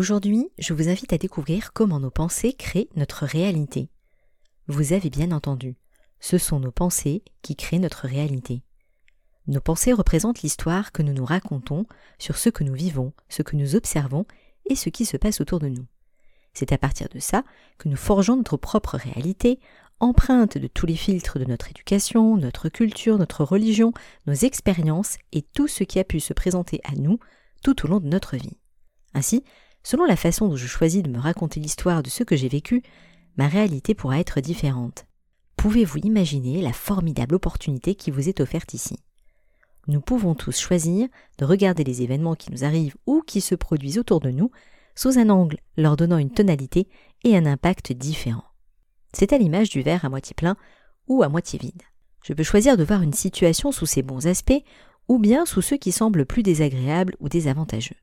Aujourd'hui, je vous invite à découvrir comment nos pensées créent notre réalité. Vous avez bien entendu, ce sont nos pensées qui créent notre réalité. Nos pensées représentent l'histoire que nous nous racontons sur ce que nous vivons, ce que nous observons et ce qui se passe autour de nous. C'est à partir de ça que nous forgeons notre propre réalité, empreinte de tous les filtres de notre éducation, notre culture, notre religion, nos expériences et tout ce qui a pu se présenter à nous tout au long de notre vie. Ainsi, Selon la façon dont je choisis de me raconter l'histoire de ce que j'ai vécu, ma réalité pourra être différente. Pouvez-vous imaginer la formidable opportunité qui vous est offerte ici? Nous pouvons tous choisir de regarder les événements qui nous arrivent ou qui se produisent autour de nous sous un angle leur donnant une tonalité et un impact différents. C'est à l'image du verre à moitié plein ou à moitié vide. Je peux choisir de voir une situation sous ses bons aspects ou bien sous ceux qui semblent plus désagréables ou désavantageux.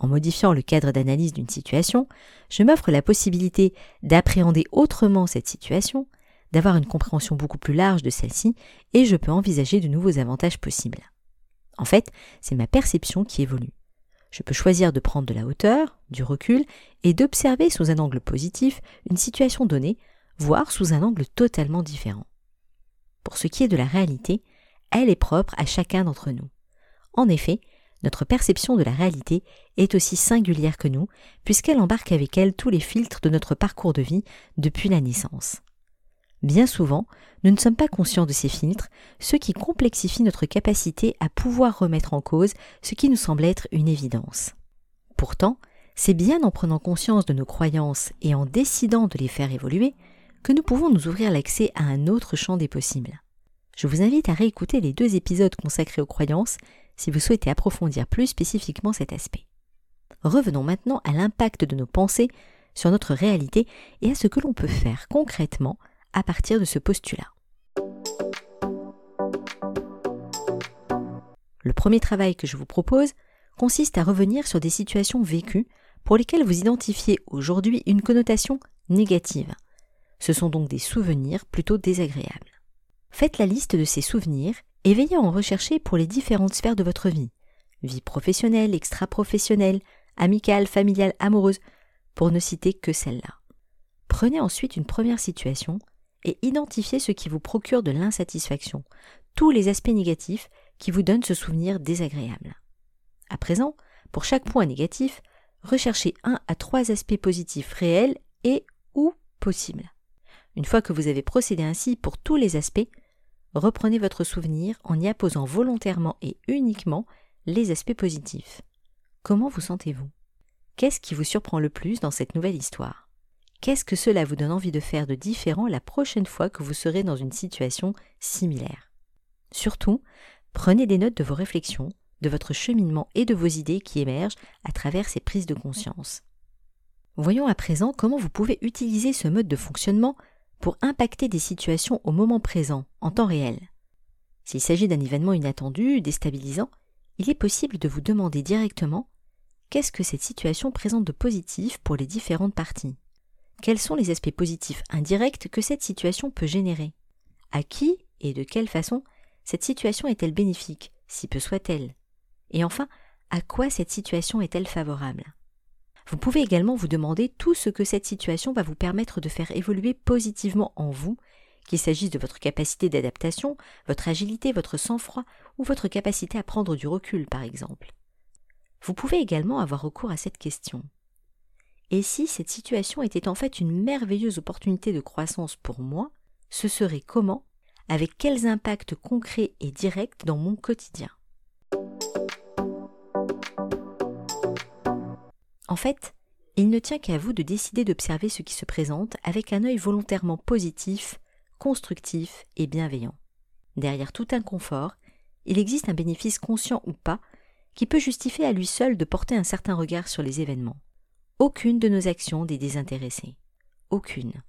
En modifiant le cadre d'analyse d'une situation, je m'offre la possibilité d'appréhender autrement cette situation, d'avoir une compréhension beaucoup plus large de celle-ci, et je peux envisager de nouveaux avantages possibles. En fait, c'est ma perception qui évolue. Je peux choisir de prendre de la hauteur, du recul, et d'observer sous un angle positif une situation donnée, voire sous un angle totalement différent. Pour ce qui est de la réalité, elle est propre à chacun d'entre nous. En effet, notre perception de la réalité est aussi singulière que nous, puisqu'elle embarque avec elle tous les filtres de notre parcours de vie depuis la naissance. Bien souvent, nous ne sommes pas conscients de ces filtres, ce qui complexifie notre capacité à pouvoir remettre en cause ce qui nous semble être une évidence. Pourtant, c'est bien en prenant conscience de nos croyances et en décidant de les faire évoluer que nous pouvons nous ouvrir l'accès à un autre champ des possibles. Je vous invite à réécouter les deux épisodes consacrés aux croyances si vous souhaitez approfondir plus spécifiquement cet aspect. Revenons maintenant à l'impact de nos pensées sur notre réalité et à ce que l'on peut faire concrètement à partir de ce postulat. Le premier travail que je vous propose consiste à revenir sur des situations vécues pour lesquelles vous identifiez aujourd'hui une connotation négative. Ce sont donc des souvenirs plutôt désagréables. Faites la liste de ces souvenirs et veillez à en rechercher pour les différentes sphères de votre vie vie professionnelle, extra-professionnelle, amicale, familiale, amoureuse, pour ne citer que celle-là. Prenez ensuite une première situation et identifiez ce qui vous procure de l'insatisfaction, tous les aspects négatifs qui vous donnent ce souvenir désagréable. À présent, pour chaque point négatif, recherchez un à trois aspects positifs réels et ou possibles. Une fois que vous avez procédé ainsi pour tous les aspects, reprenez votre souvenir en y apposant volontairement et uniquement les aspects positifs. Comment vous sentez-vous? Qu'est-ce qui vous surprend le plus dans cette nouvelle histoire? Qu'est-ce que cela vous donne envie de faire de différent la prochaine fois que vous serez dans une situation similaire? Surtout, prenez des notes de vos réflexions, de votre cheminement et de vos idées qui émergent à travers ces prises de conscience. Voyons à présent comment vous pouvez utiliser ce mode de fonctionnement pour impacter des situations au moment présent, en temps réel. S'il s'agit d'un événement inattendu, déstabilisant, il est possible de vous demander directement qu'est-ce que cette situation présente de positif pour les différentes parties? Quels sont les aspects positifs indirects que cette situation peut générer? À qui et de quelle façon cette situation est-elle bénéfique, si peu soit-elle? Et enfin, à quoi cette situation est-elle favorable? Vous pouvez également vous demander tout ce que cette situation va vous permettre de faire évoluer positivement en vous, qu'il s'agisse de votre capacité d'adaptation, votre agilité, votre sang-froid ou votre capacité à prendre du recul, par exemple. Vous pouvez également avoir recours à cette question. Et si cette situation était en fait une merveilleuse opportunité de croissance pour moi, ce serait comment Avec quels impacts concrets et directs dans mon quotidien? En fait, il ne tient qu'à vous de décider d'observer ce qui se présente avec un œil volontairement positif, constructif et bienveillant. Derrière tout inconfort, il existe un bénéfice conscient ou pas qui peut justifier à lui seul de porter un certain regard sur les événements. Aucune de nos actions n'est désintéressée. aucune.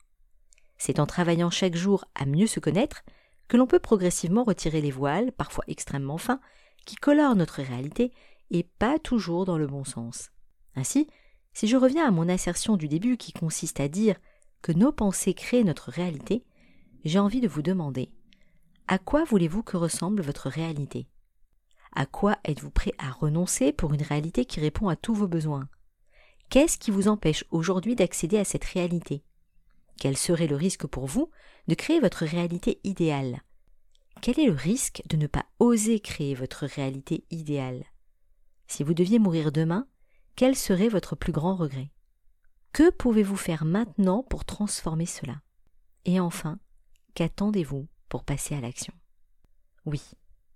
C'est en travaillant chaque jour à mieux se connaître que l'on peut progressivement retirer les voiles, parfois extrêmement fins, qui colorent notre réalité et pas toujours dans le bon sens. Ainsi, si je reviens à mon assertion du début qui consiste à dire que nos pensées créent notre réalité, j'ai envie de vous demander à quoi voulez-vous que ressemble votre réalité? À quoi êtes-vous prêt à renoncer pour une réalité qui répond à tous vos besoins? Qu'est-ce qui vous empêche aujourd'hui d'accéder à cette réalité? Quel serait le risque pour vous de créer votre réalité idéale? Quel est le risque de ne pas oser créer votre réalité idéale? Si vous deviez mourir demain, quel serait votre plus grand regret? Que pouvez-vous faire maintenant pour transformer cela? Et enfin, qu'attendez-vous pour passer à l'action? Oui,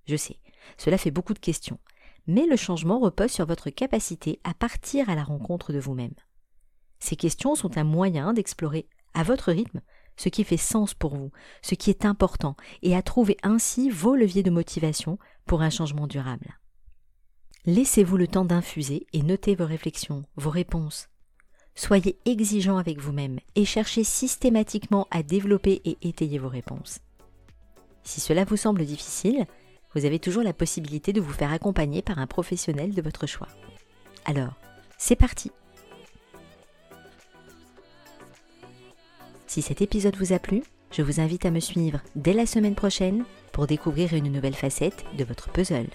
je sais, cela fait beaucoup de questions, mais le changement repose sur votre capacité à partir à la rencontre de vous-même. Ces questions sont un moyen d'explorer à votre rythme ce qui fait sens pour vous, ce qui est important, et à trouver ainsi vos leviers de motivation pour un changement durable. Laissez-vous le temps d'infuser et notez vos réflexions, vos réponses. Soyez exigeant avec vous-même et cherchez systématiquement à développer et étayer vos réponses. Si cela vous semble difficile, vous avez toujours la possibilité de vous faire accompagner par un professionnel de votre choix. Alors, c'est parti Si cet épisode vous a plu, je vous invite à me suivre dès la semaine prochaine pour découvrir une nouvelle facette de votre puzzle.